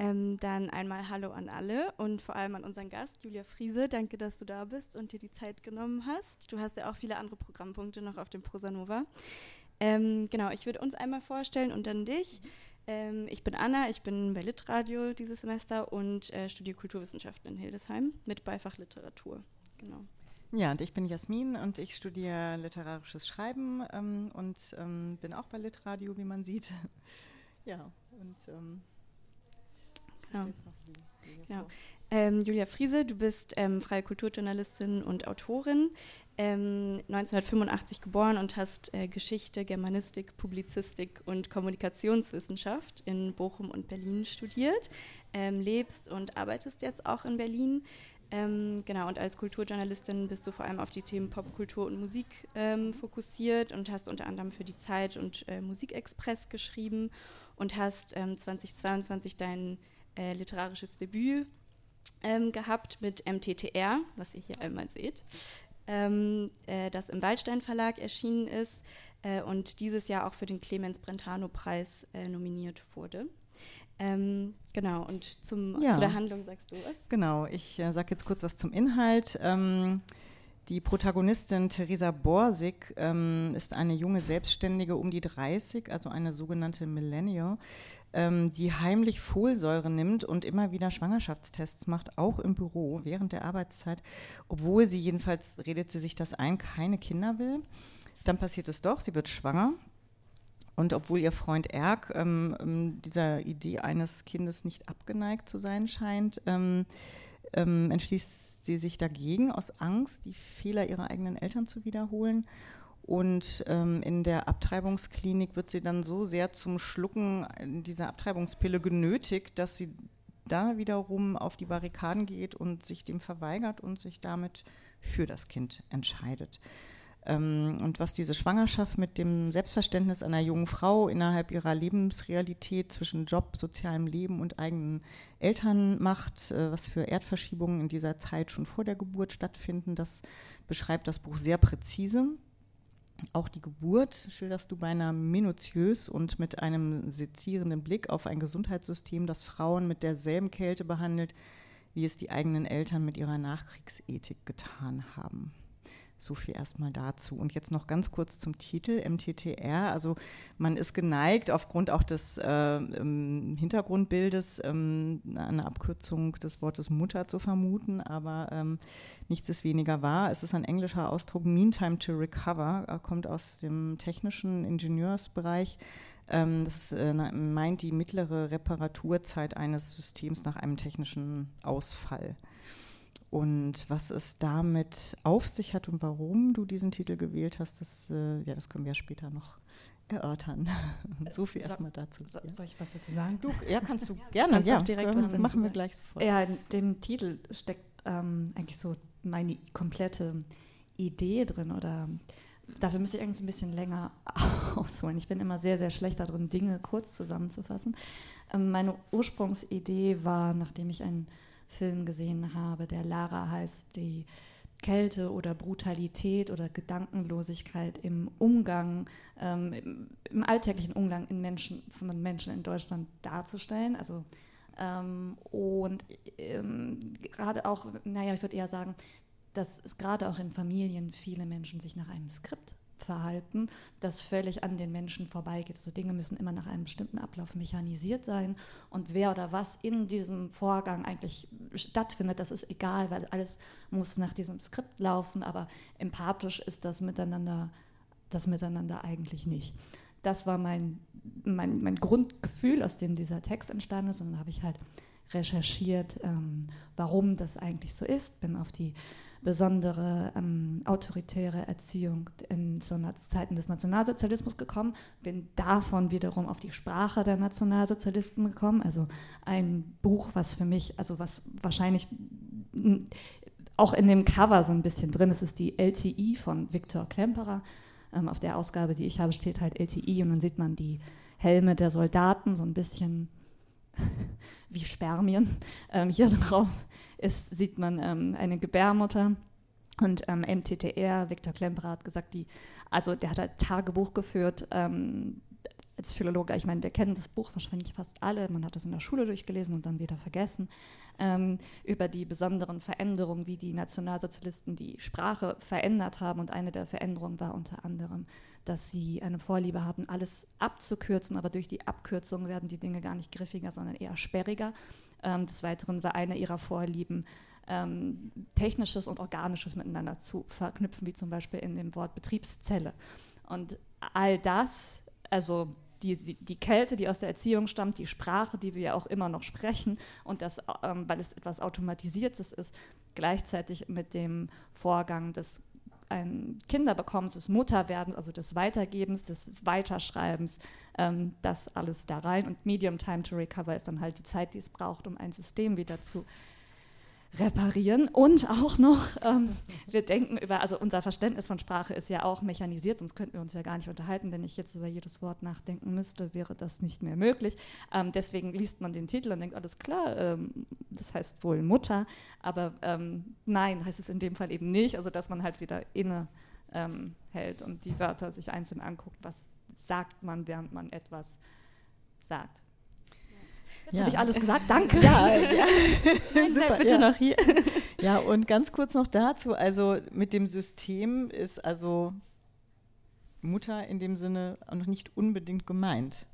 Ähm, dann einmal Hallo an alle und vor allem an unseren Gast, Julia Friese. Danke, dass du da bist und dir die Zeit genommen hast. Du hast ja auch viele andere Programmpunkte noch auf dem Prosanova. Ähm, genau, ich würde uns einmal vorstellen und dann dich. Ähm, ich bin Anna, ich bin bei Litradio dieses Semester und äh, studiere Kulturwissenschaften in Hildesheim mit Beifach Literatur. Genau. Ja, und ich bin Jasmin und ich studiere literarisches Schreiben ähm, und ähm, bin auch bei Litradio, wie man sieht. ja, und ähm, genau. genau. Ähm, Julia Friese, du bist ähm, freie Kulturjournalistin und Autorin, 1985 ähm, geboren und hast äh, Geschichte, Germanistik, Publizistik und Kommunikationswissenschaft in Bochum und Berlin studiert, lebst und arbeitest jetzt auch in Berlin. Ähm, genau, und als Kulturjournalistin bist du vor allem auf die Themen Popkultur und Musik ähm, fokussiert und hast unter anderem für die Zeit und äh, Musikexpress geschrieben und hast ähm, 2022 dein äh, literarisches Debüt ähm, gehabt mit MTTR, was ihr hier einmal seht, ähm, äh, das im Waldstein Verlag erschienen ist äh, und dieses Jahr auch für den Clemens Brentano Preis äh, nominiert wurde. Ähm, genau, und zum, ja. zu der Handlung sagst du was? Genau, ich äh, sage jetzt kurz was zum Inhalt. Ähm, die Protagonistin Theresa Borsig ähm, ist eine junge Selbstständige um die 30, also eine sogenannte Millennial, ähm, die heimlich Folsäure nimmt und immer wieder Schwangerschaftstests macht, auch im Büro während der Arbeitszeit, obwohl sie jedenfalls, redet sie sich das ein, keine Kinder will. Dann passiert es doch, sie wird schwanger und obwohl ihr Freund Erk ähm, ähm, dieser Idee eines Kindes nicht abgeneigt zu sein scheint, ähm, entschließt sie sich dagegen aus Angst, die Fehler ihrer eigenen Eltern zu wiederholen. Und ähm, in der Abtreibungsklinik wird sie dann so sehr zum Schlucken dieser Abtreibungspille genötigt, dass sie da wiederum auf die Barrikaden geht und sich dem verweigert und sich damit für das Kind entscheidet. Ähm, und was diese Schwangerschaft mit dem Selbstverständnis einer jungen Frau innerhalb ihrer Lebensrealität zwischen Job, sozialem Leben und eigenen Eltern macht, äh, was für Erdverschiebungen in dieser Zeit schon vor der Geburt stattfinden, das beschreibt das Buch sehr präzise. Auch die Geburt schilderst du beinahe minutiös und mit einem sezierenden Blick auf ein Gesundheitssystem, das Frauen mit derselben Kälte behandelt, wie es die eigenen Eltern mit ihrer Nachkriegsethik getan haben. So viel erstmal dazu. Und jetzt noch ganz kurz zum Titel MTTR. Also man ist geneigt, aufgrund auch des äh, ähm, Hintergrundbildes ähm, eine Abkürzung des Wortes Mutter zu vermuten, aber ähm, nichts ist weniger wahr. Es ist ein englischer Ausdruck, Meantime to Recover, er kommt aus dem technischen Ingenieursbereich. Ähm, das ist, äh, meint die mittlere Reparaturzeit eines Systems nach einem technischen Ausfall. Und was es damit auf sich hat und warum du diesen Titel gewählt hast, das, äh, ja, das können wir später noch erörtern. so viel so, erstmal dazu. So, ja. Soll ich was dazu sagen? Du, ja, kannst du gerne. Kannst ja, direkt was machen wir gleich sofort. Ja, in dem Titel steckt ähm, eigentlich so meine komplette Idee drin oder dafür müsste ich eigentlich ein bisschen länger ausholen. Ich bin immer sehr, sehr schlecht darin, Dinge kurz zusammenzufassen. Ähm, meine Ursprungsidee war, nachdem ich ein Film gesehen habe, der Lara heißt, die Kälte oder Brutalität oder Gedankenlosigkeit im Umgang, ähm, im, alltäglichen Umgang in Menschen, von Menschen in Deutschland darzustellen. Also ähm, und ähm, gerade auch, naja, ich würde eher sagen, dass es gerade auch in Familien viele Menschen sich nach einem Skript Verhalten, das völlig an den Menschen vorbeigeht. Also Dinge müssen immer nach einem bestimmten Ablauf mechanisiert sein und wer oder was in diesem Vorgang eigentlich stattfindet, das ist egal, weil alles muss nach diesem Skript laufen, aber empathisch ist das Miteinander, das Miteinander eigentlich nicht. Das war mein, mein, mein Grundgefühl, aus dem dieser Text entstanden ist und dann habe ich halt recherchiert, ähm, warum das eigentlich so ist, bin auf die besondere ähm, autoritäre Erziehung in so Zeiten des Nationalsozialismus gekommen, bin davon wiederum auf die Sprache der Nationalsozialisten gekommen, also ein Buch, was für mich, also was wahrscheinlich auch in dem Cover so ein bisschen drin ist, ist die LTI von Viktor Klemperer. Ähm, auf der Ausgabe, die ich habe, steht halt LTI und dann sieht man die Helme der Soldaten so ein bisschen wie Spermien ähm, hier drauf ist, sieht man ähm, eine Gebärmutter. Und ähm, MTTR, Viktor Klemperer hat gesagt, die, also der hat ein Tagebuch geführt, ähm, als Philologe, ich meine, wir kennen das Buch wahrscheinlich fast alle, man hat das in der Schule durchgelesen und dann wieder vergessen, ähm, über die besonderen Veränderungen, wie die Nationalsozialisten die Sprache verändert haben. Und eine der Veränderungen war unter anderem, dass sie eine Vorliebe hatten, alles abzukürzen, aber durch die Abkürzung werden die Dinge gar nicht griffiger, sondern eher sperriger. Ähm, des Weiteren war eine ihrer Vorlieben, ähm, Technisches und Organisches miteinander zu verknüpfen, wie zum Beispiel in dem Wort Betriebszelle. Und all das, also die, die, Kälte, die aus der Erziehung stammt, die Sprache, die wir ja auch immer noch sprechen und das, ähm, weil es etwas Automatisiertes ist, gleichzeitig mit dem Vorgang des ein Kinderbekommens, des Mutterwerdens, also des Weitergebens, des Weiterschreibens, ähm, das alles da rein. Und Medium Time to Recover ist dann halt die Zeit, die es braucht, um ein System wieder zu reparieren und auch noch, ähm, wir denken über, also unser Verständnis von Sprache ist ja auch mechanisiert, sonst könnten wir uns ja gar nicht unterhalten. Wenn ich jetzt über jedes Wort nachdenken müsste, wäre das nicht mehr möglich. Ähm, deswegen liest man den Titel und denkt, alles klar, ähm, das heißt wohl Mutter, aber ähm, nein, heißt es in dem Fall eben nicht, also dass man halt wieder inne ähm, hält und die Wörter sich einzeln anguckt, was sagt man, während man etwas sagt. Jetzt ja. habe ich alles gesagt, danke. Ja, ja. Super, bitte ja. noch hier. Ja, und ganz kurz noch dazu, also mit dem System ist also Mutter in dem Sinne noch nicht unbedingt gemeint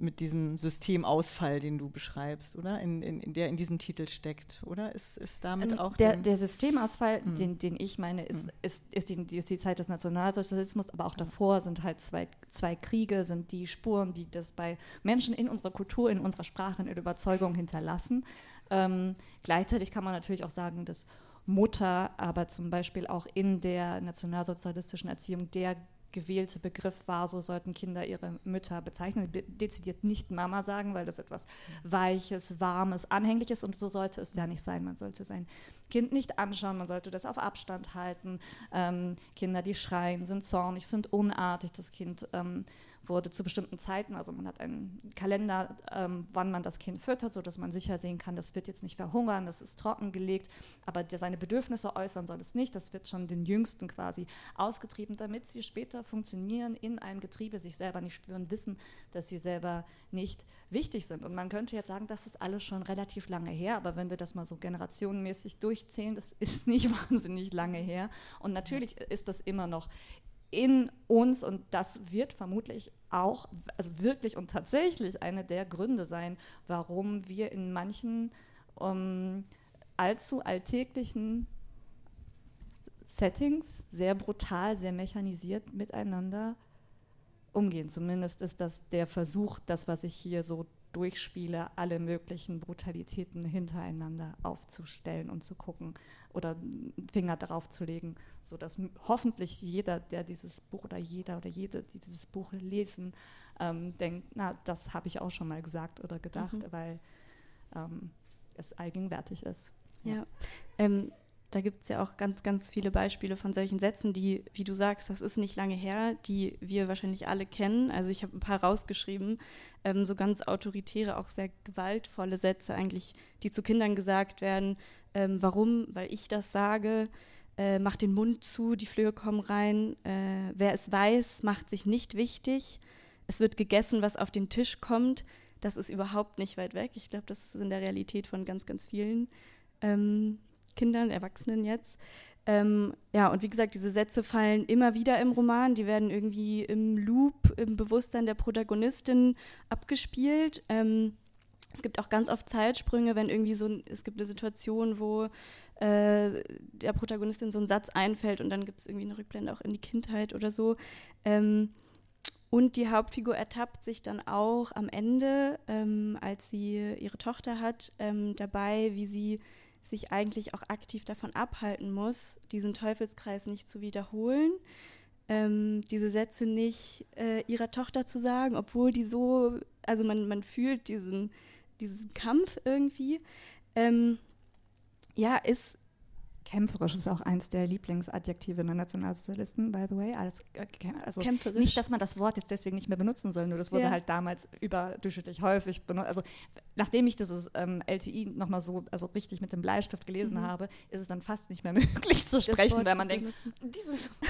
mit diesem Systemausfall, den du beschreibst, oder? In, in, in der in diesem Titel steckt, oder? Ist, ist damit ähm, auch. Der, der Systemausfall, hm. den, den ich meine, ist, hm. ist, ist, die, ist die Zeit des Nationalsozialismus, aber auch davor sind halt zwei, zwei Kriege, sind die Spuren, die das bei Menschen in unserer Kultur, in unserer Sprache, in der Überzeugung hinterlassen. Ähm, gleichzeitig kann man natürlich auch sagen, dass Mutter aber zum Beispiel auch in der nationalsozialistischen Erziehung der gewählte Begriff war, so sollten Kinder ihre Mütter bezeichnen. Dezidiert nicht Mama sagen, weil das etwas Weiches, Warmes, Anhängliches und so sollte es ja nicht sein. Man sollte sein Kind nicht anschauen, man sollte das auf Abstand halten. Ähm, Kinder, die schreien, sind zornig, sind unartig. Das Kind ähm, wurde zu bestimmten Zeiten, also man hat einen Kalender, ähm, wann man das Kind füttert, sodass man sicher sehen kann, das wird jetzt nicht verhungern, das ist trockengelegt, aber der seine Bedürfnisse äußern soll es nicht. Das wird schon den Jüngsten quasi ausgetrieben, damit sie später funktionieren in einem Getriebe, sich selber nicht spüren, wissen, dass sie selber nicht wichtig sind. Und man könnte jetzt sagen, das ist alles schon relativ lange her, aber wenn wir das mal so generationenmäßig durchzählen, das ist nicht wahnsinnig lange her. Und natürlich ist das immer noch in uns und das wird vermutlich auch, also wirklich und tatsächlich eine der Gründe sein, warum wir in manchen um, ähm, allzu alltäglichen Settings sehr brutal, sehr mechanisiert miteinander umgehen. Zumindest ist das der Versuch, das, was ich hier so durchspiele, alle möglichen Brutalitäten hintereinander aufzustellen und zu gucken oder Finger darauf zu legen, sodass hoffentlich jeder, der dieses Buch oder jeder oder jede, die dieses Buch lesen, ähm, denkt, na, das habe ich auch schon mal gesagt oder gedacht, mhm. weil ähm, es allgegenwärtig ist. Ja, ja. Ähm, da gibt es ja auch ganz, ganz viele Beispiele von solchen Sätzen, die, wie du sagst, das ist nicht lange her, die wir wahrscheinlich alle kennen. Also ich habe ein paar rausgeschrieben, ähm, so ganz autoritäre, auch sehr gewaltvolle Sätze eigentlich, die zu Kindern gesagt werden. Ähm, warum? Weil ich das sage. Äh, macht den Mund zu, die Flöhe kommen rein. Äh, wer es weiß, macht sich nicht wichtig. Es wird gegessen, was auf den Tisch kommt. Das ist überhaupt nicht weit weg. Ich glaube, das ist in der Realität von ganz, ganz vielen. Ähm, Kindern, Erwachsenen jetzt. Ähm, ja, und wie gesagt, diese Sätze fallen immer wieder im Roman. Die werden irgendwie im Loop, im Bewusstsein der Protagonistin abgespielt. Ähm, es gibt auch ganz oft Zeitsprünge, wenn irgendwie so es gibt eine Situation, wo äh, der Protagonistin so ein Satz einfällt und dann gibt es irgendwie eine Rückblende auch in die Kindheit oder so. Ähm, und die Hauptfigur ertappt sich dann auch am Ende, ähm, als sie ihre Tochter hat, ähm, dabei, wie sie sich eigentlich auch aktiv davon abhalten muss, diesen Teufelskreis nicht zu wiederholen, ähm, diese Sätze nicht äh, ihrer Tochter zu sagen, obwohl die so, also man, man fühlt diesen, diesen Kampf irgendwie. Ähm, ja, ist Kämpferisch ist auch eins der Lieblingsadjektive der Nationalsozialisten, by the way. Also, also Kämpferisch. Nicht, dass man das Wort jetzt deswegen nicht mehr benutzen soll, nur das wurde ja. halt damals überdurchschnittlich häufig benutzt. Also nachdem ich dieses ähm, LTI nochmal so, also richtig mit dem Bleistift gelesen mhm. habe, ist es dann fast nicht mehr möglich zu sprechen, weil man denkt, dieses.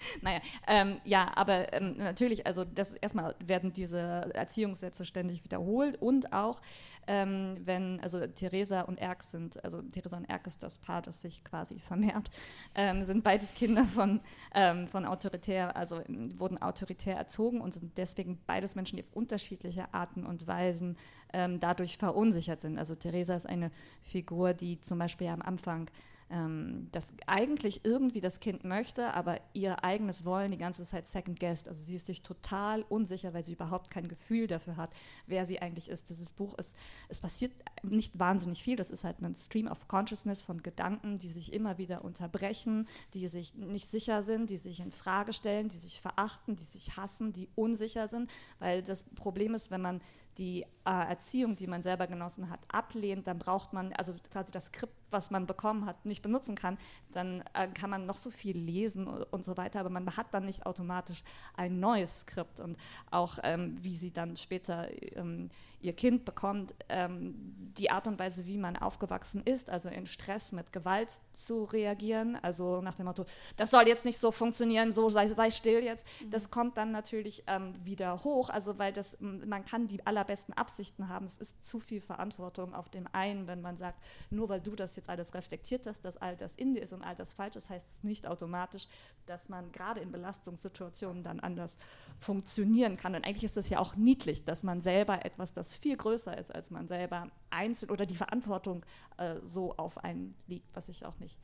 naja, ähm, ja, aber ähm, natürlich, also das erstmal werden diese Erziehungssätze ständig wiederholt und auch ähm, wenn, also Theresa und Erk sind, also Theresa und Erk ist das Paar, das sich quasi vermehrt, ähm, sind beides Kinder von, ähm, von autoritär, also wurden autoritär erzogen und sind deswegen beides Menschen, die auf unterschiedliche Arten und Weisen ähm, dadurch verunsichert sind. Also Theresa ist eine Figur, die zum Beispiel am Anfang ähm, das eigentlich irgendwie das Kind möchte, aber ihr eigenes Wollen die ganze Zeit second guessed. Also sie ist sich total unsicher, weil sie überhaupt kein Gefühl dafür hat, wer sie eigentlich ist. Dieses Buch ist, es passiert nicht wahnsinnig viel. Das ist halt ein Stream of Consciousness von Gedanken, die sich immer wieder unterbrechen, die sich nicht sicher sind, die sich in Frage stellen, die sich verachten, die sich hassen, die unsicher sind, weil das Problem ist, wenn man die äh, Erziehung, die man selber genossen hat, ablehnt, dann braucht man also quasi das Skript, was man bekommen hat, nicht benutzen kann, dann äh, kann man noch so viel lesen und so weiter, aber man hat dann nicht automatisch ein neues Skript. Und auch ähm, wie sie dann später ähm, ihr Kind bekommt, ähm, die Art und Weise, wie man aufgewachsen ist, also in Stress mit Gewalt zu reagieren, also nach dem Motto, das soll jetzt nicht so funktionieren, so sei, sei still jetzt, mhm. das kommt dann natürlich ähm, wieder hoch, also weil das, man kann die allerbesten Absichten haben, es ist zu viel Verantwortung auf dem einen, wenn man sagt, nur weil du das jetzt alles reflektiert hast, dass all das in dir ist und all das falsch ist, heißt es nicht automatisch, dass man gerade in Belastungssituationen dann anders funktionieren kann. Und eigentlich ist es ja auch niedlich, dass man selber etwas, das viel größer ist als man selber, einzeln oder die Verantwortung äh, so auf einen liegt, was ich auch nicht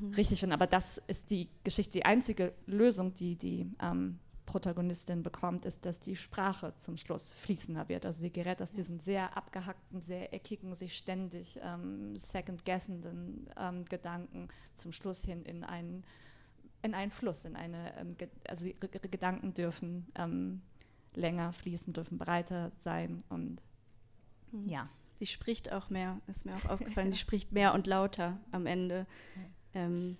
mhm. richtig finde. Aber das ist die Geschichte, die einzige Lösung, die die ähm, Protagonistin bekommt, ist, dass die Sprache zum Schluss fließender wird. Also sie gerät aus diesen sehr abgehackten, sehr eckigen, sich ständig ähm, second-guessenden ähm, Gedanken zum Schluss hin in einen in einen Fluss, in eine, ähm, also ihre, ihre, Gedanken dürfen ähm, länger fließen, dürfen breiter sein und mhm. ja. Sie spricht auch mehr, ist mir auch aufgefallen, sie spricht mehr und lauter am Ende. Ähm,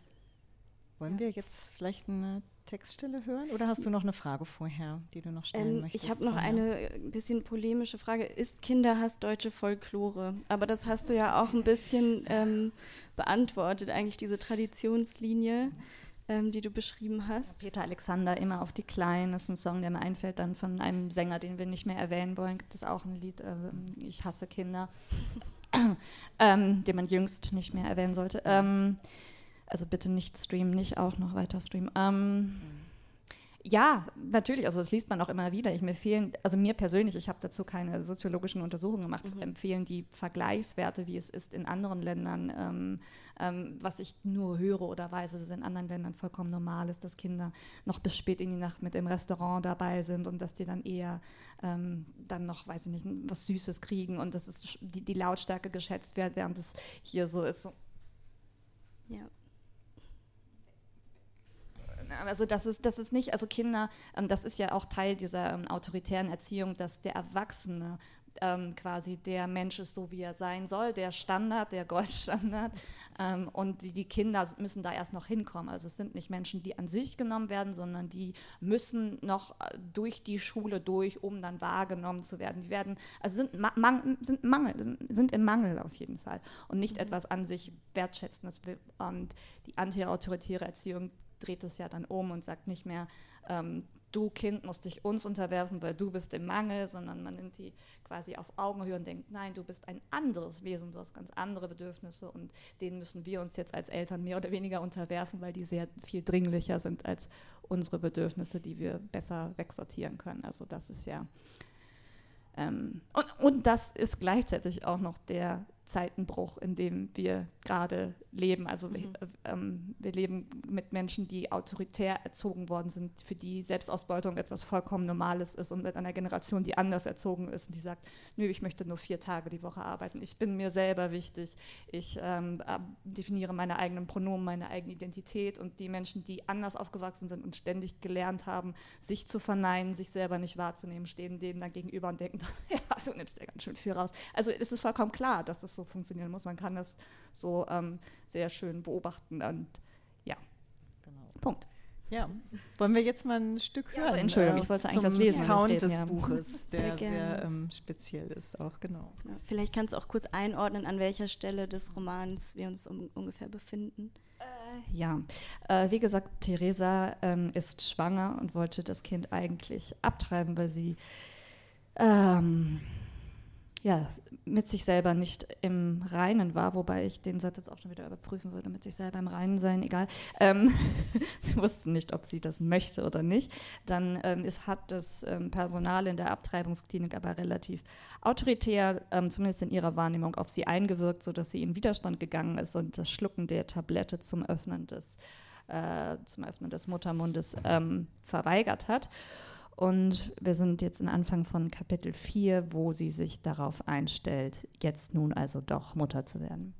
Wollen wir jetzt vielleicht eine Textstelle hören oder hast du noch eine Frage vorher, die du noch stellen ähm, möchtest? Ich habe noch eine äh, bisschen polemische Frage. Ist Kinderhass deutsche Folklore? Aber das hast du ja auch ein bisschen ähm, beantwortet, eigentlich diese Traditionslinie. Mhm ähm, die du beschrieben hast. Peter Alexander, immer auf die Kleinen, ist ein Song, der mir einfällt. Dann von einem Sänger, den wir nicht mehr erwähnen wollen, gibt es auch ein Lied, äh, Ich hasse Kinder, ähm, den man jüngst nicht mehr erwähnen sollte. Ähm, also bitte nicht streamen, nicht auch noch weiter streamen. Ähm, ja, natürlich, also das liest man auch immer wieder. Ich mir fehlen, also mir persönlich, ich habe dazu keine soziologischen Untersuchungen gemacht, mhm. empfehlen die Vergleichswerte, wie es ist in anderen Ländern. Ähm, ähm, was ich nur höre oder weiß, dass es in anderen Ländern vollkommen normal ist, dass Kinder noch bis spät in die Nacht mit im Restaurant dabei sind und dass die dann eher ähm, dann noch, weiß ich nicht, was Süßes kriegen und dass es die, die Lautstärke geschätzt wird, während es hier so ist. So. Ja also das ist, das ist nicht, also Kinder, ähm, das ist ja auch Teil dieser ähm, autoritären Erziehung, dass der Erwachsene ähm, quasi der Mensch ist, so wie er sein soll, der Standard, der Goldstandard. Ähm, und die, die, Kinder müssen da erst noch hinkommen. Also es sind nicht Menschen, die an sich genommen werden, sondern die müssen noch äh, durch die Schule durch, um dann wahrgenommen zu werden. Die werden, also sind, man, sind, Mangel, sind im Mangel auf jeden Fall und nicht mhm. etwas an sich wertschätzendes. Und die antiautoritäre Erziehung dreht es ja dann um und sagt nicht mehr, ähm, du Kind musst dich uns unterwerfen, weil du bist im Mangel, sondern man nimmt die quasi auf Augenhöhe und denkt, nein, du bist ein anderes Wesen, du hast ganz andere Bedürfnisse und denen müssen wir uns jetzt als Eltern mehr oder weniger unterwerfen, weil die sehr viel dringlicher sind als unsere Bedürfnisse, die wir besser wegsortieren können. Also das ist ja ähm, und, und das ist gleichzeitig auch noch der Zeitenbruch, in dem wir gerade leben. Also mhm. wir, ähm, wir, leben mit Menschen, die autoritär erzogen worden sind, für die Selbstausbeutung etwas vollkommen Normales ist und mit einer Generation, die anders erzogen ist und die sagt, nö, ich möchte nur vier Tage die Woche arbeiten. Ich bin mir selber wichtig. Ich ähm, definiere meine eigenen Pronomen, meine eigene Identität und die Menschen, die anders aufgewachsen sind und ständig gelernt haben, sich zu verneinen, sich selber nicht wahrzunehmen, stehen dem dann gegenüber und denken, ja, du nimmst ja ganz schön viel raus. Also es ist vollkommen klar, dass das so funktionieren muss. Man kann das so ähm, sehr schön beobachten und ja. Genau. Punkt. Ja, wollen wir jetzt mal ein Stück hören? Ja, Entschuldigung, ich wollte eigentlich das lesen. Sound des ja. Buches, der sehr, sehr ähm, speziell ist auch, genau. Ja, vielleicht kannst du auch kurz einordnen, an welcher Stelle des Romans wir uns um, ungefähr befinden. Äh, ja, äh, wie gesagt, Theresa ähm, ist schwanger und wollte das Kind eigentlich abtreiben, weil sie ähm, ja, mit sich selber nicht im Reinen war, wobei ich den Satz jetzt auch schon wieder überprüfen würde, mit sich selber im Reinen sein, egal. Ähm, sie wussten nicht, ob sie das möchte oder nicht. Dann ähm, ist, hat das ähm, Personal in der Abtreibungsklinik aber relativ autoritär, ähm, zumindest in ihrer Wahrnehmung, auf sie eingewirkt, sodass sie in Widerstand gegangen ist und das Schlucken der Tablette zum Öffnen des, äh, zum Öffnen des Muttermundes ähm, verweigert hat. Und wir sind jetzt am Anfang von Kapitel 4, wo sie sich darauf einstellt, jetzt nun also doch Mutter zu werden.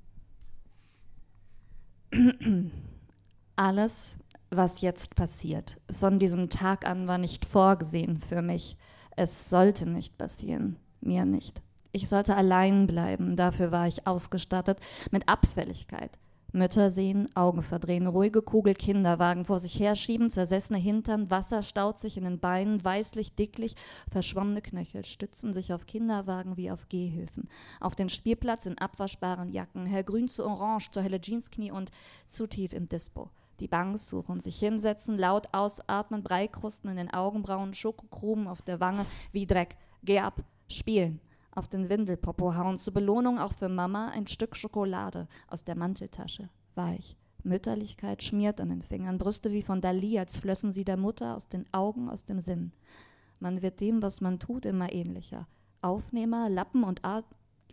Alles, was jetzt passiert, von diesem Tag an war nicht vorgesehen für mich. Es sollte nicht passieren, mir nicht. Ich sollte allein bleiben, dafür war ich ausgestattet mit Abfälligkeit, Mütter sehen, Augen verdrehen, ruhige Kugel Kinderwagen vor sich herschieben, zersessene Hintern, Wasser staut sich in den Beinen, weißlich, dicklich, verschwommene Knöchel stützen sich auf Kinderwagen wie auf Gehhilfen. Auf den Spielplatz in abwaschbaren Jacken, hellgrün zu orange, zu helle Jeansknie und zu tief im Dispo. Die Banks suchen, sich hinsetzen, laut ausatmen, Breikrusten in den Augenbrauen, Schokokrumen auf der Wange, wie Dreck. Geh ab, spielen auf den Windelpopo hauen. Zur Belohnung auch für Mama ein Stück Schokolade aus der Manteltasche. Weich. Mütterlichkeit schmiert an den Fingern, Brüste wie von Dali, als flössen sie der Mutter aus den Augen, aus dem Sinn. Man wird dem, was man tut, immer ähnlicher. Aufnehmer, Lappen und, Ar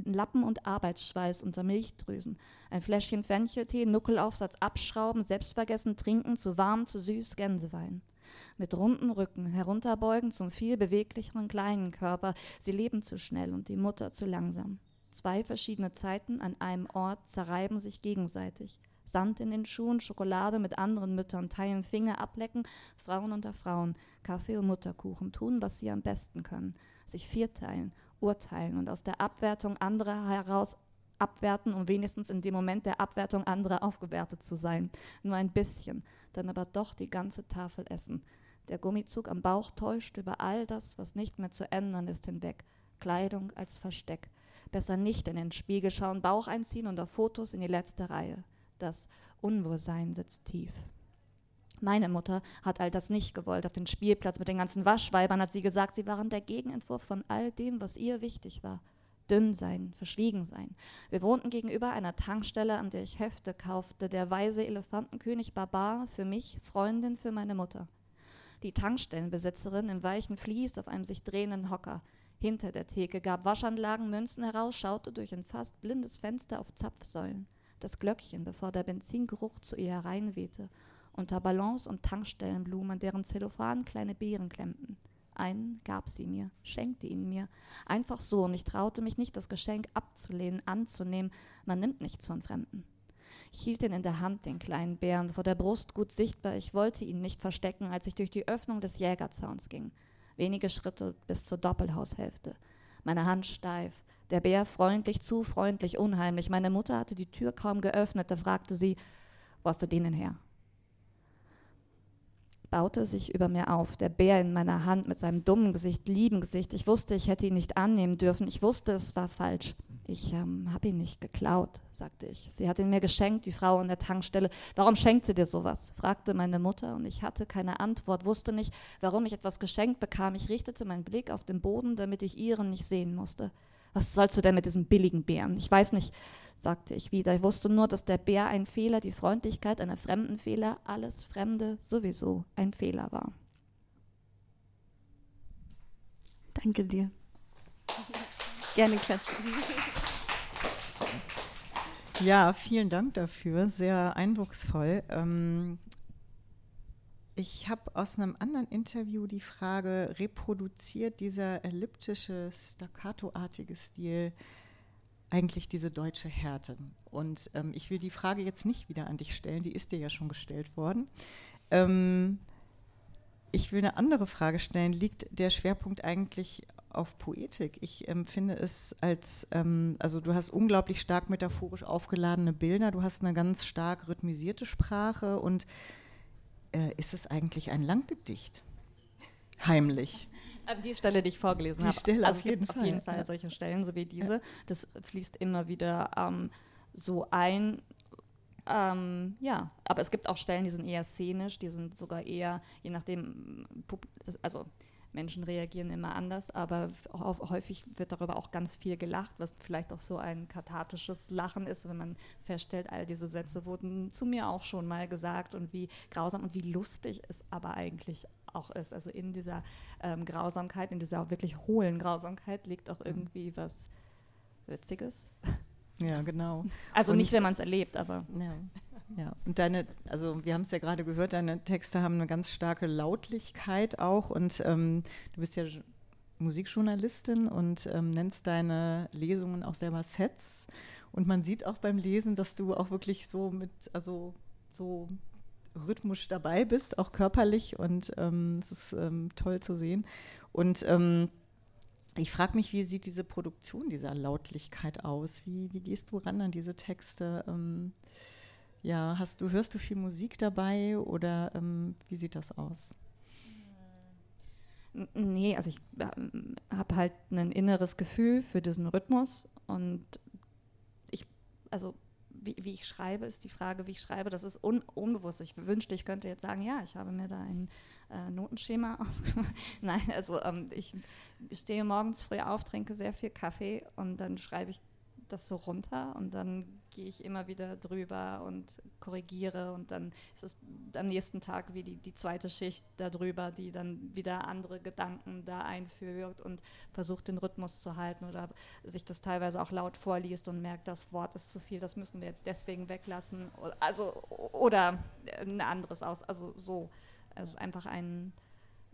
Lappen und Arbeitsschweiß unter Milchdrüsen. Ein Fläschchen Fencheltee, Nuckelaufsatz abschrauben, selbstvergessen trinken, zu warm, zu süß, Gänsewein mit runden Rücken, herunterbeugen zum viel beweglicheren kleinen Körper. Sie leben zu schnell und die Mutter zu langsam. Zwei verschiedene Zeiten an einem Ort zerreiben sich gegenseitig. Sand in den Schuhen, Schokolade mit anderen Müttern, teilen Finger, ablecken, Frauen unter Frauen, Kaffee und Mutterkuchen, tun, was sie am besten können, sich vierteilen, urteilen und aus der Abwertung anderer heraus abwerten, um wenigstens in dem Moment der Abwertung anderer aufgewertet zu sein. Nur ein bisschen, dann aber doch die ganze Tafel essen. Der Gummizug am Bauch täuscht über all das, was nicht mehr zu ändern ist, hinweg. Kleidung als Versteck. Besser nicht in den Spiegel schauen, Bauch einziehen und auf Fotos in die letzte Reihe. Das Unwohlsein sitzt tief. Meine Mutter hat all das nicht gewollt. Auf den Spielplatz mit den ganzen Waschweibern hat sie gesagt, sie waren der Gegenentwurf von all dem, was ihr wichtig war dünn sein, verschwiegen sein. Wir wohnten gegenüber einer Tankstelle, an der ich Hefte kaufte, der weise Elefantenkönig Barbar für mich, Freundin für meine Mutter. Die Tankstellenbesitzerin im weichen Vlies auf einem sich drehenden Hocker. Hinter der Theke gab Waschanlagen Münzen heraus, schaute durch ein fast blindes Fenster auf Zapfsäulen. Das Glöckchen, bevor der Benzingeruch zu ihr hereinwehte. Unter Ballons und Tankstellenblumen, deren Zellophan kleine Beeren klemmten. Einen gab sie mir, schenkte ihn mir. Einfach so, und ich traute mich nicht, das Geschenk abzulehnen, anzunehmen. Man nimmt nichts von Fremden. Ich hielt ihn in der Hand, den kleinen Bären, vor der Brust gut sichtbar. Ich wollte ihn nicht verstecken, als ich durch die Öffnung des Jägerzauns ging. Wenige Schritte bis zur Doppelhaushälfte. Meine Hand steif. Der Bär freundlich, zu freundlich, unheimlich. Meine Mutter hatte die Tür kaum geöffnet. Da fragte sie, wo hast du den her? Baute sich über mir auf, der Bär in meiner Hand mit seinem dummen Gesicht, lieben Gesicht. Ich wusste, ich hätte ihn nicht annehmen dürfen. Ich wusste, es war falsch. Ich ähm, habe ihn nicht geklaut, sagte ich. Sie hat ihn mir geschenkt, die Frau an der Tankstelle. Warum schenkt sie dir sowas? fragte meine Mutter und ich hatte keine Antwort, wusste nicht, warum ich etwas geschenkt bekam. Ich richtete meinen Blick auf den Boden, damit ich ihren nicht sehen musste. Was sollst du denn mit diesem billigen Bären? Ich weiß nicht, sagte ich wieder. Ich wusste nur, dass der Bär ein Fehler, die Freundlichkeit einer fremden Fehler, alles Fremde sowieso ein Fehler war. Danke dir. Gerne klatschen. Ja, vielen Dank dafür. Sehr eindrucksvoll. Ähm, ich habe aus einem anderen Interview die Frage, reproduziert dieser elliptische, staccatoartige Stil eigentlich diese deutsche Härte? Und ähm, ich will die Frage jetzt nicht wieder an dich stellen, die ist dir ja schon gestellt worden. Ähm, ich will eine andere Frage stellen. Liegt der Schwerpunkt eigentlich auf Poetik? Ich empfinde es als, ähm, also du hast unglaublich stark metaphorisch aufgeladene Bilder, du hast eine ganz stark rhythmisierte Sprache und äh, ist es eigentlich ein Langgedicht? Heimlich. Die Stelle, die ich vorgelesen habe. Stelle also auf jeden Fall. Auf jeden Fall ja. solche Stellen, so wie diese. Ja. Das fließt immer wieder ähm, so ein. Ähm, ja, aber es gibt auch Stellen, die sind eher szenisch, die sind sogar eher, je nachdem, also Menschen reagieren immer anders, aber häufig wird darüber auch ganz viel gelacht, was vielleicht auch so ein kathartisches Lachen ist, wenn man feststellt, all diese Sätze wurden zu mir auch schon mal gesagt und wie grausam und wie lustig es aber eigentlich auch ist. Also in dieser ähm, Grausamkeit, in dieser wirklich hohlen Grausamkeit liegt auch mhm. irgendwie was Witziges. Ja, genau. Also und nicht, wenn man es erlebt, aber. Ja. Ja, und deine, also wir haben es ja gerade gehört, deine Texte haben eine ganz starke Lautlichkeit auch und ähm, du bist ja Musikjournalistin und ähm, nennst deine Lesungen auch selber Sets und man sieht auch beim Lesen, dass du auch wirklich so mit, also so rhythmisch dabei bist, auch körperlich und ähm, es ist ähm, toll zu sehen. Und ähm, ich frage mich, wie sieht diese Produktion dieser Lautlichkeit aus? Wie, wie gehst du ran an diese Texte? Ja, hast du, hörst du viel Musik dabei oder ähm, wie sieht das aus? Nee, also ich ähm, habe halt ein inneres Gefühl für diesen Rhythmus und ich, also wie, wie, ich schreibe, ist die Frage, wie ich schreibe, das ist un, unbewusst. Ich wünschte, ich könnte jetzt sagen, ja, ich habe mir da ein äh, Notenschema aufgemacht. Nein, also ähm, ich stehe morgens früh auf, trinke sehr viel Kaffee und dann schreibe ich das so runter und dann gehe ich immer wieder drüber und korrigiere und dann ist es am nächsten Tag wie die, die zweite Schicht darüber, die dann wieder andere Gedanken da einführt und versucht den Rhythmus zu halten oder sich das teilweise auch laut vorliest und merkt, das Wort ist zu viel, das müssen wir jetzt deswegen weglassen. Also oder ein anderes aus, also so, also einfach ein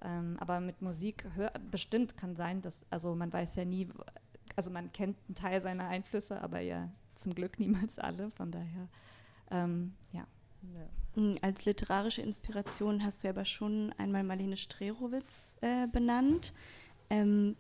ähm, aber mit Musik hör, bestimmt kann sein, dass, also man weiß ja nie, also man kennt einen Teil seiner Einflüsse, aber ja zum Glück niemals alle. Von daher, ähm, ja. ja. Mm, als literarische Inspiration hast du aber schon einmal Marlene Strerowitz äh, benannt ähm,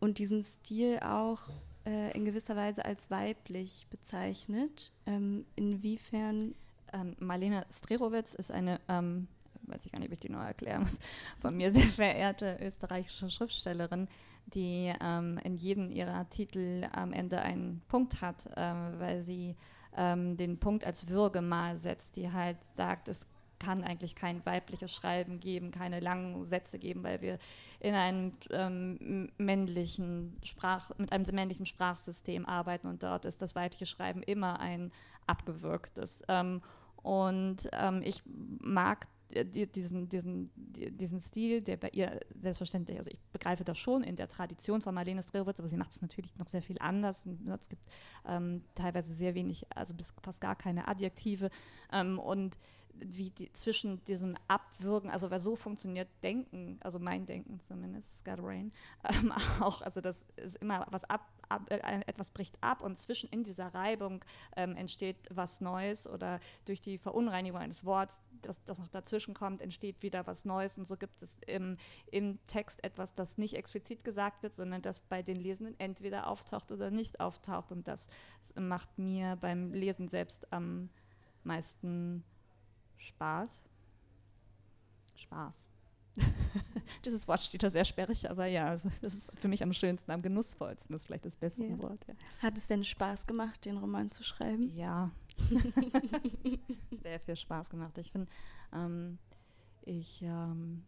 und diesen Stil auch äh, in gewisser Weise als weiblich bezeichnet. Ähm, inwiefern? Ähm, Marlene Strerowitz ist eine ähm, weiß ich gar nicht, ob ich die noch erklären muss, von mir sehr verehrte österreichische Schriftstellerin, die ähm, in jedem ihrer Titel am Ende einen Punkt hat, ähm, weil sie ähm, den Punkt als Würgemal setzt, die halt sagt, es kann eigentlich kein weibliches Schreiben geben, keine langen Sätze geben, weil wir in einem ähm, männlichen Sprach, mit einem männlichen Sprachsystem arbeiten und dort ist das weibliche Schreiben immer ein abgewürgtes. Ähm, und ähm, ich mag diesen, diesen, diesen Stil, der bei ihr selbstverständlich, also ich begreife das schon in der Tradition von Marlene Strelowitz, aber sie macht es natürlich noch sehr viel anders. Es gibt ähm, teilweise sehr wenig, also bis fast gar keine Adjektive. Ähm, und wie die, zwischen diesem Abwürgen, also weil so funktioniert Denken, also mein Denken zumindest, Scatterbrain, ähm, auch, also das ist immer was ab, ab äh, etwas bricht ab und zwischen in dieser Reibung ähm, entsteht was Neues oder durch die Verunreinigung eines Worts, das, das noch dazwischen kommt, entsteht wieder was Neues und so gibt es im, im Text etwas, das nicht explizit gesagt wird, sondern das bei den Lesenden entweder auftaucht oder nicht auftaucht und das macht mir beim Lesen selbst am meisten Spaß. Spaß. Dieses Wort steht da sehr sperrig, aber ja, also das ist für mich am schönsten, am genussvollsten, das ist vielleicht das beste ja. Wort. Ja. Hat es denn Spaß gemacht, den Roman zu schreiben? Ja. sehr viel Spaß gemacht. Ich finde, ähm, ich, ähm,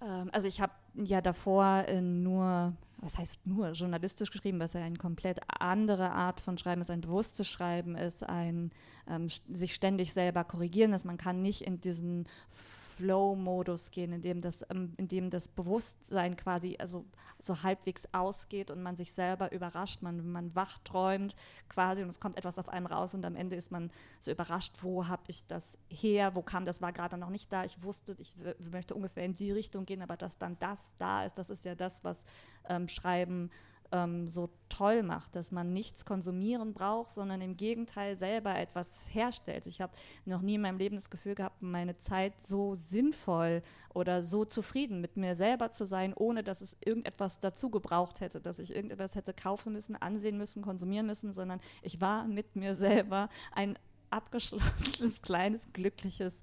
ähm, also ich habe ja davor äh, nur was heißt nur journalistisch geschrieben, was ja eine komplett andere Art von Schreiben ist, ein bewusstes Schreiben ist, ein ähm, sich ständig selber korrigieren ist. Man kann nicht in diesen Flow-Modus gehen, in dem, das, ähm, in dem das Bewusstsein quasi also so halbwegs ausgeht und man sich selber überrascht, man, man wach träumt quasi und es kommt etwas auf einem raus und am Ende ist man so überrascht, wo habe ich das her, wo kam das, war gerade noch nicht da, ich wusste, ich möchte ungefähr in die Richtung gehen, aber dass dann das da ist, das ist ja das, was ähm, Schreiben ähm, so toll macht, dass man nichts konsumieren braucht, sondern im Gegenteil selber etwas herstellt. Ich habe noch nie in meinem Leben das Gefühl gehabt, meine Zeit so sinnvoll oder so zufrieden mit mir selber zu sein, ohne dass es irgendetwas dazu gebraucht hätte, dass ich irgendetwas hätte kaufen müssen, ansehen müssen, konsumieren müssen, sondern ich war mit mir selber ein abgeschlossenes, kleines, glückliches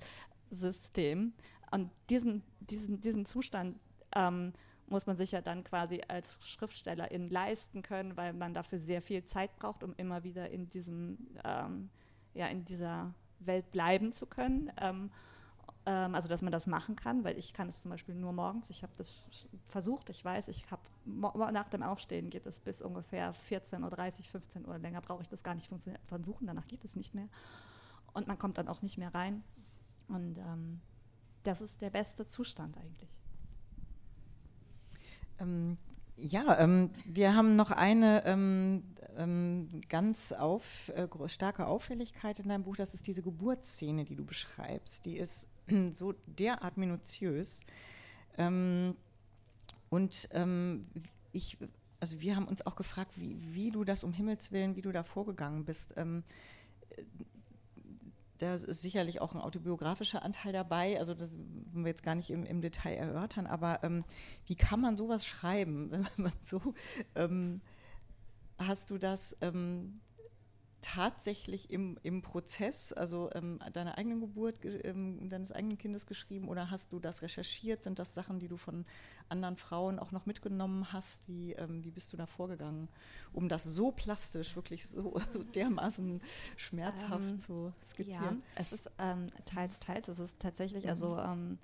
System. Und diesen, diesen, diesen Zustand ähm, muss man sich ja dann quasi als Schriftstellerin leisten können, weil man dafür sehr viel Zeit braucht, um immer wieder in diesem, ähm, ja, in dieser Welt bleiben zu können. Ähm, ähm, also dass man das machen kann, weil ich kann es zum Beispiel nur morgens. Ich habe das versucht, ich weiß, ich habe nach dem Aufstehen geht es bis ungefähr 14.30 Uhr, 15 Uhr. Länger brauche ich das gar nicht versuchen, danach geht es nicht mehr. Und man kommt dann auch nicht mehr rein. Und ähm, das ist der beste Zustand eigentlich. Ähm, ja, ähm, wir haben noch eine ähm, ähm, ganz auf, äh, starke Auffälligkeit in deinem Buch. Das ist diese Geburtsszene, die du beschreibst. Die ist so derart minutiös. Ähm, und ähm, ich, also wir haben uns auch gefragt, wie, wie, du das um Himmels Willen, wie du da vorgegangen bist. Da ist sicherlich auch ein autobiografischer Anteil dabei, also das wollen wir jetzt gar nicht im, im Detail erörtern, aber ähm, wie kann man sowas schreiben, wenn man so, ähm, hast du das ähm, tatsächlich im, im Prozess, also ähm, deiner eigenen Geburt, ähm, deines eigenen Kindes geschrieben oder hast du das recherchiert? Sind das Sachen, die du von anderen Frauen auch noch mitgenommen hast? Wie, ähm, wie bist du da vorgegangen, um das so plastisch, wirklich so, so dermaßen schmerzhaft ähm, zu skizzieren? Ja, es ist ähm, teils, teils. Es ist tatsächlich, also, mhm. also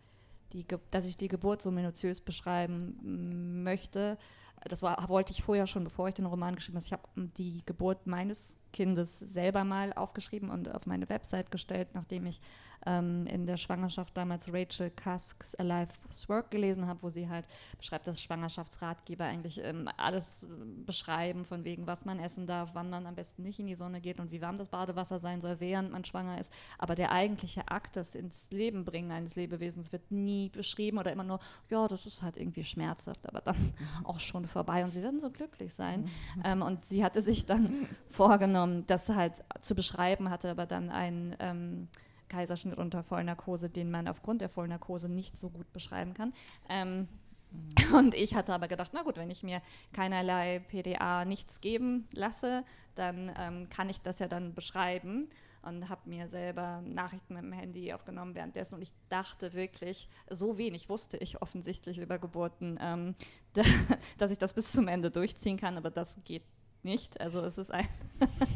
die, dass ich die Geburt so minutiös beschreiben möchte, das war, wollte ich vorher schon, bevor ich den Roman geschrieben habe. Ich habe die Geburt meines Kindes selber mal aufgeschrieben und auf meine Website gestellt, nachdem ich ähm, in der Schwangerschaft damals Rachel Cusks Alive's Work gelesen habe, wo sie halt beschreibt, dass Schwangerschaftsratgeber eigentlich ähm, alles beschreiben, von wegen, was man essen darf, wann man am besten nicht in die Sonne geht und wie warm das Badewasser sein soll, während man schwanger ist. Aber der eigentliche Akt, das ins Leben bringen eines Lebewesens, wird nie beschrieben oder immer nur, ja, das ist halt irgendwie schmerzhaft, aber dann auch schon vorbei und sie werden so glücklich sein. Mhm. Ähm, und sie hatte sich dann vorgenommen, das halt zu beschreiben, hatte aber dann einen ähm, Kaiserschnitt unter Vollnarkose, den man aufgrund der Vollnarkose nicht so gut beschreiben kann. Ähm, mhm. und ich hatte aber gedacht, na gut, wenn ich mir keinerlei PDA nichts geben lasse, dann ähm, kann ich das ja dann beschreiben und habe mir selber Nachrichten mit dem Handy aufgenommen währenddessen und ich dachte wirklich, so wenig wusste ich offensichtlich über Geburten, ähm, da, dass ich das bis zum Ende durchziehen kann, aber das geht nicht. Also es ist ein,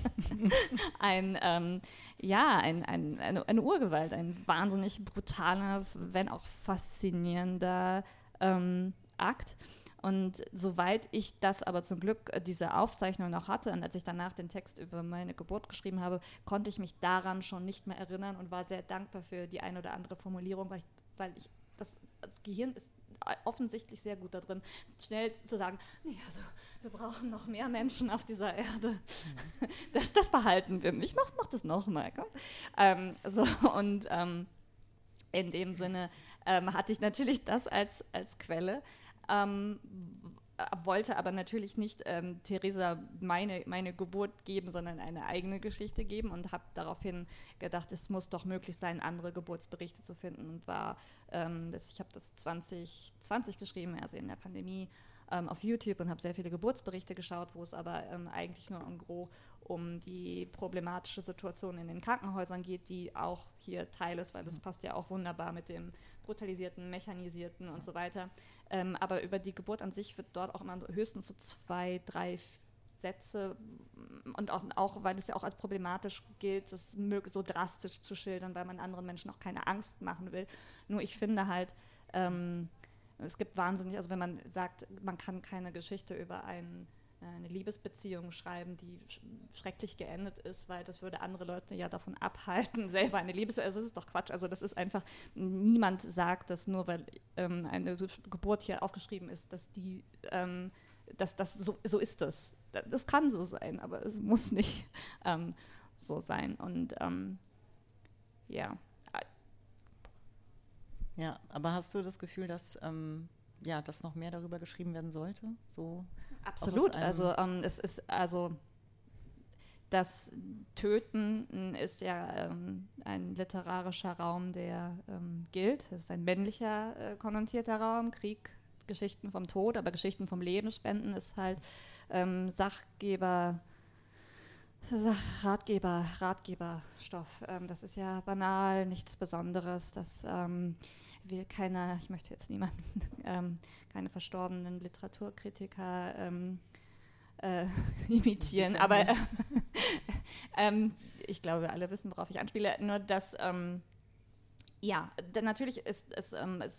ein ähm, ja, ein, ein, eine, eine, Urgewalt, ein wahnsinnig brutaler, wenn auch faszinierender ähm, Akt. Und soweit ich das aber zum Glück äh, diese Aufzeichnung noch hatte und als ich danach den Text über meine Geburt geschrieben habe, konnte ich mich daran schon nicht mehr erinnern und war sehr dankbar für die eine oder andere Formulierung, weil ich, weil ich das, das Gehirn ist offensichtlich sehr gut darin, schnell zu sagen, nee, also wir brauchen noch mehr Menschen auf dieser Erde. Das, das behalten wir nicht. Mach, mach das nochmal. Ähm, so, und ähm, in dem Sinne ähm, hatte ich natürlich das als, als Quelle. Ähm, wollte aber natürlich nicht ähm, Theresa meine, meine Geburt geben, sondern eine eigene Geschichte geben und habe daraufhin gedacht, es muss doch möglich sein, andere Geburtsberichte zu finden und war, ähm, das, ich habe das 2020 geschrieben, also in der Pandemie ähm, auf YouTube und habe sehr viele Geburtsberichte geschaut, wo es aber ähm, eigentlich nur im Gros um die problematische Situation in den Krankenhäusern geht, die auch hier Teil ist, weil das mhm. passt ja auch wunderbar mit dem brutalisierten, mechanisierten und so weiter. Ähm, aber über die Geburt an sich wird dort auch immer höchstens so zwei, drei Sätze und auch, auch, weil es ja auch als problematisch gilt, das so drastisch zu schildern, weil man anderen Menschen auch keine Angst machen will. Nur ich finde halt, ähm, es gibt wahnsinnig, also wenn man sagt, man kann keine Geschichte über einen äh, eine Liebesbeziehung schreiben, die schrecklich geendet ist, weil das würde andere Leute ja davon abhalten, selber eine Liebesbeziehung. Also das ist doch Quatsch. Also das ist einfach, niemand sagt dass nur, weil ähm, eine Geburt hier aufgeschrieben ist, dass die, ähm, dass das so, so ist das. Das kann so sein, aber es muss nicht ähm, so sein. Und ähm, ja. Ja, aber hast du das Gefühl, dass ähm, ja, dass noch mehr darüber geschrieben werden sollte? So Absolut. Also ähm, es ist also das Töten ist ja ähm, ein literarischer Raum, der ähm, gilt. Es ist ein männlicher äh, konnotierter Raum. Krieg, Geschichten vom Tod, aber Geschichten vom Leben spenden ist halt ähm, Sachgeber Ratgeber, Ratgeberstoff. Ähm, das ist ja banal, nichts Besonderes. Das ähm, will keiner, ich möchte jetzt niemanden, ähm, keine verstorbenen Literaturkritiker ähm, äh, imitieren, aber äh, ich glaube, wir alle wissen, worauf ich anspiele. Nur dass ähm, ja, denn natürlich ist es, ähm, es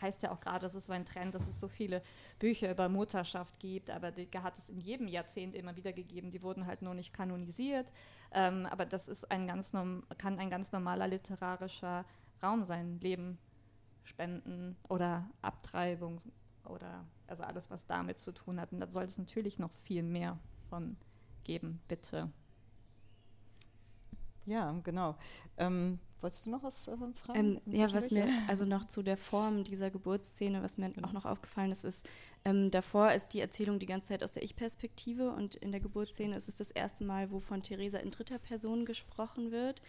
heißt ja auch gerade, es ist so ein Trend, dass es so viele Bücher über Mutterschaft gibt, aber die hat es in jedem Jahrzehnt immer wieder gegeben. Die wurden halt nur nicht kanonisiert. Ähm, aber das ist ein ganz kann ein ganz normaler literarischer Raum sein, Leben spenden oder Abtreibung oder also alles, was damit zu tun hat. Und da soll es natürlich noch viel mehr von geben, bitte. Ja, genau. Ähm, wolltest du noch was äh, fragen? Ähm, ja, was mir, also noch zu der Form dieser Geburtsszene, was mir genau. auch noch aufgefallen ist, ist, ähm, davor ist die Erzählung die ganze Zeit aus der Ich-Perspektive und in der Geburtsszene ist es das erste Mal, wo von Theresa in dritter Person gesprochen wird.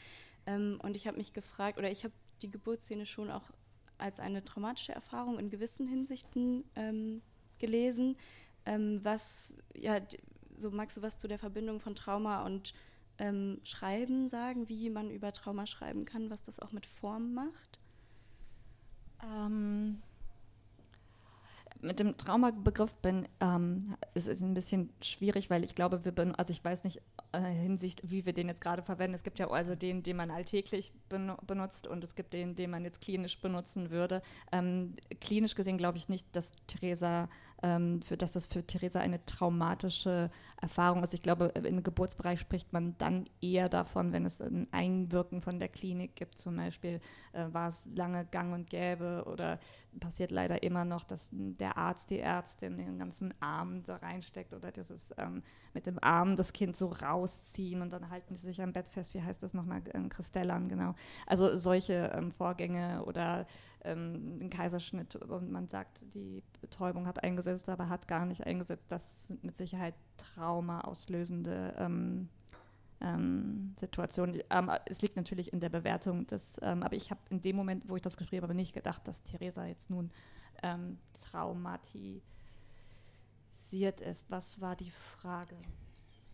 Ähm, und ich habe mich gefragt, oder ich habe die Geburtsszene schon auch als eine traumatische Erfahrung in gewissen Hinsichten ähm, gelesen. Ähm, was, ja, so magst du was zu der Verbindung von Trauma und ähm, Schreiben sagen, wie man über Trauma schreiben kann, was das auch mit Form macht? Ähm, mit dem Traumabegriff bin, ähm, ist es ein bisschen schwierig, weil ich glaube, wir bin, also ich weiß nicht äh, Hinsicht, wie wir den jetzt gerade verwenden. Es gibt ja also den, den man alltäglich ben benutzt und es gibt den, den man jetzt klinisch benutzen würde. Ähm, klinisch gesehen glaube ich nicht, dass Theresa ähm, für, dass das für Theresa eine traumatische Erfahrung ist. Ich glaube, im Geburtsbereich spricht man dann eher davon, wenn es ein Einwirken von der Klinik gibt. Zum Beispiel äh, war es lange gang und gäbe oder passiert leider immer noch, dass der Arzt, die Ärztin den ganzen Arm da reinsteckt oder dieses ähm, mit dem Arm das Kind so rausziehen und dann halten sie sich am Bett fest. Wie heißt das nochmal? Ähm, Kristellern, genau. Also solche ähm, Vorgänge oder ähm, einen Kaiserschnitt und man sagt, die Betäubung hat eingesetzt, aber hat gar nicht eingesetzt. Das sind mit Sicherheit Trauma auslösende ähm, ähm, Situationen. Ähm, es liegt natürlich in der Bewertung, des, ähm, aber ich habe in dem Moment, wo ich das geschrieben habe, nicht gedacht, dass Theresa jetzt nun ähm, traumatisiert ist. Was war die Frage?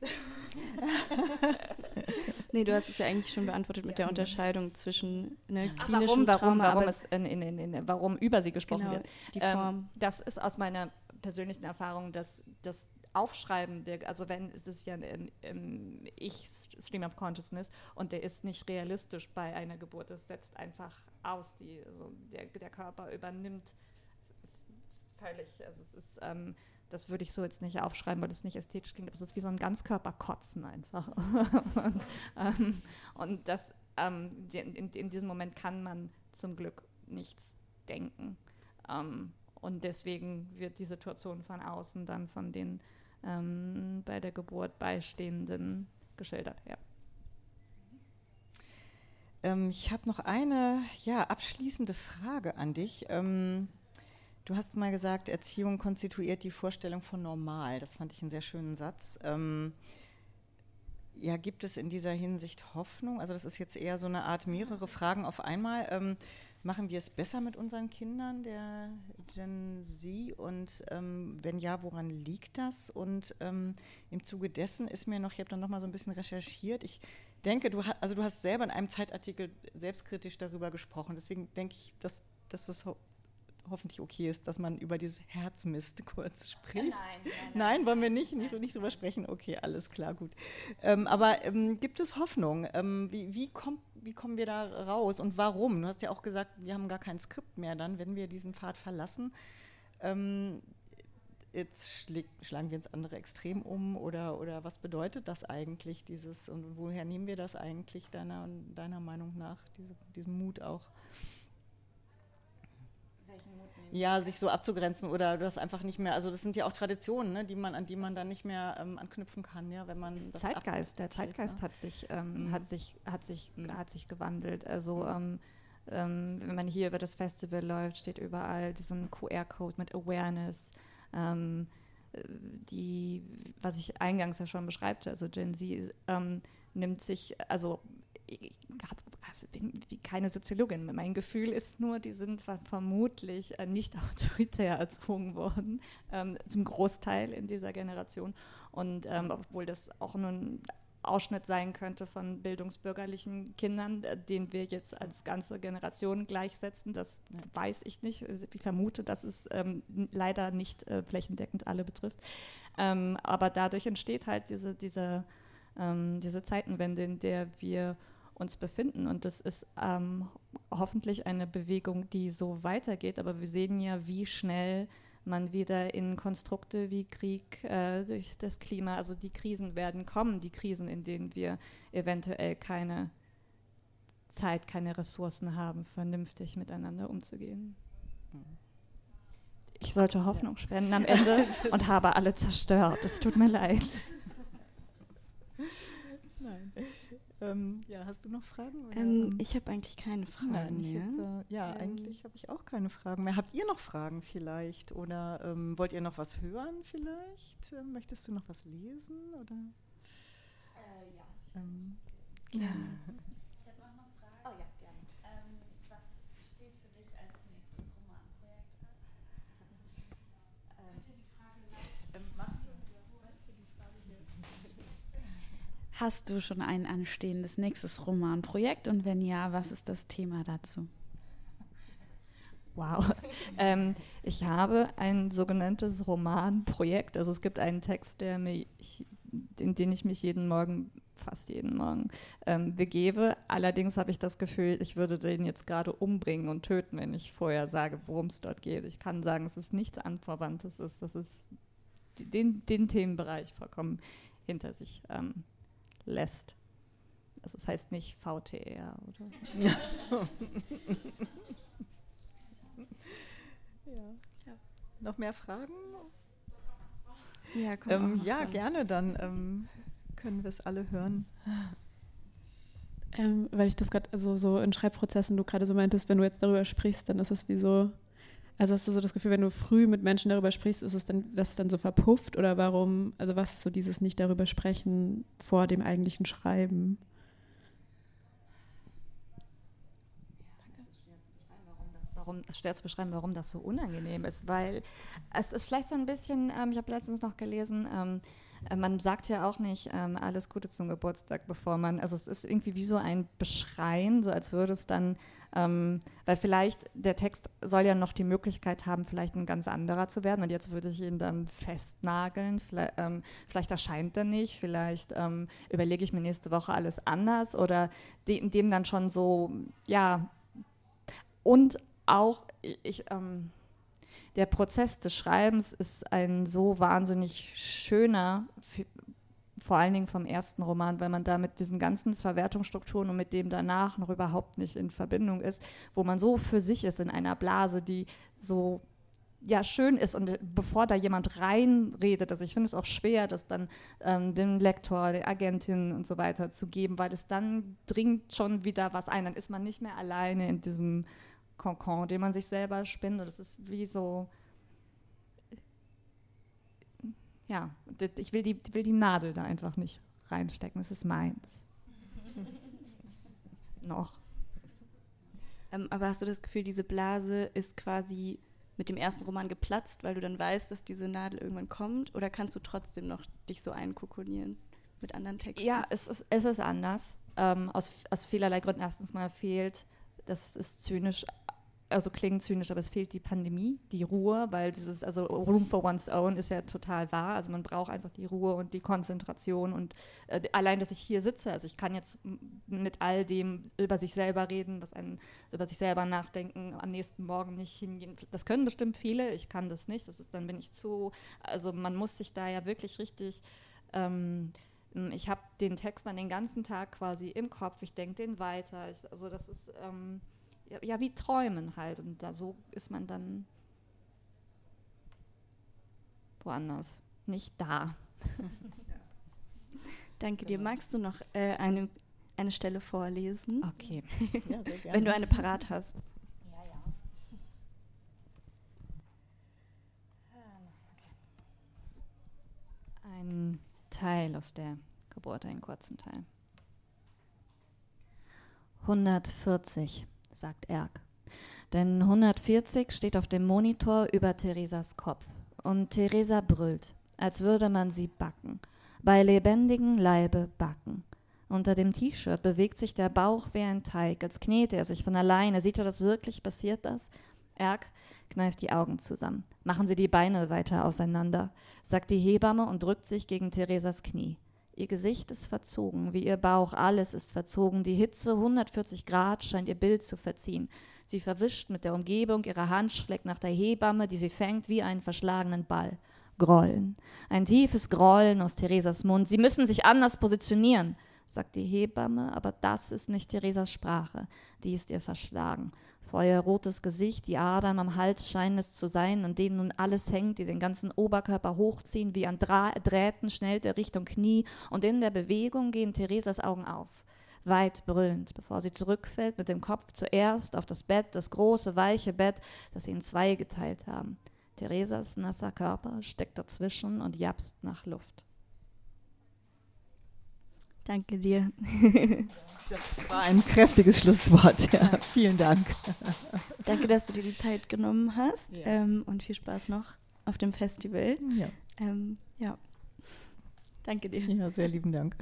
nee, du hast es ja eigentlich schon beantwortet mit ja. der Unterscheidung zwischen ne, klinischem warum, warum, Trauma, warum, es in, in, in, warum über sie gesprochen genau, wird. Die ähm, Form. Ähm, das ist aus meiner persönlichen Erfahrung, dass das Aufschreiben, der, also wenn es ist ja im, im Ich-Stream of Consciousness und der ist nicht realistisch bei einer Geburt, das setzt einfach aus, die, also der, der Körper übernimmt völlig, also es ist ähm, das würde ich so jetzt nicht aufschreiben, weil das nicht ästhetisch klingt, aber es ist wie so ein Ganzkörperkotzen einfach. und, ähm, und, das, ähm, in, in, diesem Moment kann man zum Glück nichts denken. Ähm, und deswegen wird die Situation von außen dann von den ähm, bei der Geburt Beistehenden geschildert. Ja. Ähm, ich habe noch eine ja, abschließende Frage an dich. Du hast mal gesagt, Erziehung konstituiert die Vorstellung von normal. Das fand ich einen sehr schönen Satz. Ähm, ja, gibt es in dieser Hinsicht Hoffnung? Also das ist jetzt eher so eine Art mehrere Fragen auf einmal. Ähm, machen wir es besser mit unseren Kindern, der Gen Z? Und ähm, wenn ja, woran liegt das? Und ähm, im Zuge dessen ist mir noch, ich habe dann noch mal so ein bisschen recherchiert. Ich denke, du, also du hast selber in einem Zeitartikel selbstkritisch darüber gesprochen. Deswegen denke ich, dass, dass das hoffentlich okay ist, dass man über dieses Herzmist kurz spricht. Nein, nein, nein, nein wollen wir nicht, nicht, nicht drüber sprechen. Okay, alles klar, gut. Ähm, aber ähm, gibt es Hoffnung? Ähm, wie, wie, kommt, wie kommen wir da raus und warum? Du hast ja auch gesagt, wir haben gar kein Skript mehr dann, wenn wir diesen Pfad verlassen. Ähm, jetzt schlagen wir ins andere Extrem um oder, oder was bedeutet das eigentlich, dieses und woher nehmen wir das eigentlich deiner, deiner Meinung nach, diese, diesen Mut auch? Ja, sich so abzugrenzen oder das einfach nicht mehr, also das sind ja auch Traditionen, ne, die man, an die man dann nicht mehr ähm, anknüpfen kann, ja, wenn man das Zeitgeist, der Zeitgeist ne? hat sich, ähm, mhm. hat sich, hat sich, mhm. hat sich gewandelt. Also mhm. ähm, ähm, wenn man hier über das Festival läuft, steht überall diesen QR-Code mit Awareness. Ähm, die, was ich eingangs ja schon beschreibte, also Gen Z ähm, nimmt sich, also ich habe bin keine Soziologin. Mein Gefühl ist nur, die sind vermutlich äh, nicht autoritär erzogen worden, ähm, zum Großteil in dieser Generation. Und ähm, obwohl das auch nun Ausschnitt sein könnte von bildungsbürgerlichen Kindern, äh, den wir jetzt als ganze Generation gleichsetzen. Das weiß ich nicht. Ich vermute, dass es ähm, leider nicht äh, flächendeckend alle betrifft. Ähm, aber dadurch entsteht halt diese, diese, ähm, diese Zeitenwende, in der wir uns befinden. Und das ist ähm, hoffentlich eine Bewegung, die so weitergeht. Aber wir sehen ja, wie schnell man wieder in Konstrukte wie Krieg äh, durch das Klima, also die Krisen werden kommen, die Krisen, in denen wir eventuell keine Zeit, keine Ressourcen haben, vernünftig miteinander umzugehen. Ich sollte Hoffnung spenden am Ende und habe alle zerstört. Es tut mir leid. Ähm, ja, hast du noch Fragen? Ähm, ähm, ich habe eigentlich keine Fragen Nein, mehr. Hab, äh, ja, ähm. eigentlich habe ich auch keine Fragen mehr. Habt ihr noch Fragen vielleicht? Oder ähm, wollt ihr noch was hören vielleicht? Ähm, möchtest du noch was lesen? Oder? Äh, ja. Ähm, ja. Ich habe noch eine Frage. Oh ja, gerne. was steht für dich als nächstes Romanprojekt Könnt ihr die Frage ähm, machst du, die Frage Hast du schon ein anstehendes nächstes Romanprojekt und wenn ja, was ist das Thema dazu? Wow. ähm, ich habe ein sogenanntes Romanprojekt. Also es gibt einen Text, der mich, in den ich mich jeden Morgen, fast jeden Morgen, ähm, begebe. Allerdings habe ich das Gefühl, ich würde den jetzt gerade umbringen und töten, wenn ich vorher sage, worum es dort geht. Ich kann sagen, es ist nichts Anverwandtes, ist, das ist den, den Themenbereich vollkommen hinter sich ähm, lässt. Also es heißt nicht VTR oder. ja. ja. Noch mehr Fragen? Ja, ähm, ja gerne, dann ähm, können wir es alle hören. Ähm, weil ich das gerade, also so in Schreibprozessen, du gerade so meintest, wenn du jetzt darüber sprichst, dann ist es wie so, also hast du so das Gefühl, wenn du früh mit Menschen darüber sprichst, ist es dann, dass es dann so verpufft oder warum, also was ist so dieses nicht darüber sprechen vor dem eigentlichen Schreiben? warum es schwer zu beschreiben, warum das so unangenehm ist, weil es ist vielleicht so ein bisschen, ähm, ich habe letztens noch gelesen, ähm, äh, man sagt ja auch nicht ähm, alles Gute zum Geburtstag, bevor man, also es ist irgendwie wie so ein Beschreien, so als würde es dann ähm, weil vielleicht der Text soll ja noch die Möglichkeit haben, vielleicht ein ganz anderer zu werden. Und jetzt würde ich ihn dann festnageln. Vielleicht, ähm, vielleicht erscheint er nicht. Vielleicht ähm, überlege ich mir nächste Woche alles anders oder de dem dann schon so, ja. Und auch, ich, ähm, der Prozess des Schreibens ist ein so wahnsinnig schöner, vor allen Dingen vom ersten Roman, weil man da mit diesen ganzen Verwertungsstrukturen und mit dem danach noch überhaupt nicht in Verbindung ist, wo man so für sich ist in einer Blase, die so ja schön ist. Und bevor da jemand reinredet, also ich finde es auch schwer, das dann ähm, dem Lektor, der Agentin und so weiter zu geben, weil es dann dringt schon wieder was ein, dann ist man nicht mehr alleine in diesem Kokon, den man sich selber spinnt und es ist wie so ja, ich will die, will die Nadel da einfach nicht reinstecken. Es ist meins. Noch. Ähm, aber hast du das Gefühl, diese Blase ist quasi mit dem ersten Roman geplatzt, weil du dann weißt, dass diese Nadel irgendwann kommt? Oder kannst du trotzdem noch dich so einkokonieren mit anderen Texten? Ja, es ist, es ist anders. Ähm, aus, aus vielerlei Gründen. Erstens mal fehlt, das ist zynisch, also klingt zynisch, aber es fehlt die Pandemie, die Ruhe, weil dieses, also Room for One's Own ist ja total wahr. Also man braucht einfach die Ruhe und die Konzentration und äh, allein, dass ich hier sitze, also ich kann jetzt mit all dem über sich selber reden, was einen, über sich selber nachdenken, am nächsten Morgen nicht hingehen. Das können bestimmt viele, ich kann das nicht. Das ist, dann bin ich zu, also man muss sich da ja wirklich richtig ähm, ich habe den Text dann den ganzen Tag quasi im Kopf, ich denke den weiter. Ich, also das ist ähm, ja, wie Träumen halt. Und da so ist man dann woanders, nicht da. Danke dir. Genau. Magst du noch äh, eine, eine Stelle vorlesen? Okay. ja, Wenn du eine parat hast. Ja, ja. Ein Teil aus der Geburt, einen kurzen Teil. 140 sagt Erg. Denn 140 steht auf dem Monitor über Theresas Kopf. Und Theresa brüllt, als würde man sie backen. bei lebendigem Leibe backen. Unter dem T-Shirt bewegt sich der Bauch wie ein Teig, als knete er sich von alleine. Sieht er das wirklich? Passiert das? Erg kneift die Augen zusammen. Machen Sie die Beine weiter auseinander, sagt die Hebamme und drückt sich gegen Theresas Knie. Ihr Gesicht ist verzogen, wie ihr Bauch, alles ist verzogen. Die Hitze 140 Grad scheint ihr Bild zu verziehen. Sie verwischt mit der Umgebung, ihre Hand schlägt nach der Hebamme, die sie fängt wie einen verschlagenen Ball. Grollen. Ein tiefes Grollen aus Theresas Mund. Sie müssen sich anders positionieren, sagt die Hebamme, aber das ist nicht Theresas Sprache. Die ist ihr verschlagen. Feuerrotes Gesicht, die Adern am Hals scheinen es zu sein, an denen nun alles hängt, die den ganzen Oberkörper hochziehen, wie an Dra Drähten schnellt er Richtung Knie, und in der Bewegung gehen Theresas Augen auf weit brüllend, bevor sie zurückfällt mit dem Kopf zuerst auf das Bett, das große, weiche Bett, das sie in zwei geteilt haben. Theresas nasser Körper steckt dazwischen und japst nach Luft. Danke dir. das war ein kräftiges Schlusswort. Ja, vielen Dank. Danke, dass du dir die Zeit genommen hast ja. ähm, und viel Spaß noch auf dem Festival. Ja. Ähm, ja. Danke dir. Ja, sehr lieben Dank.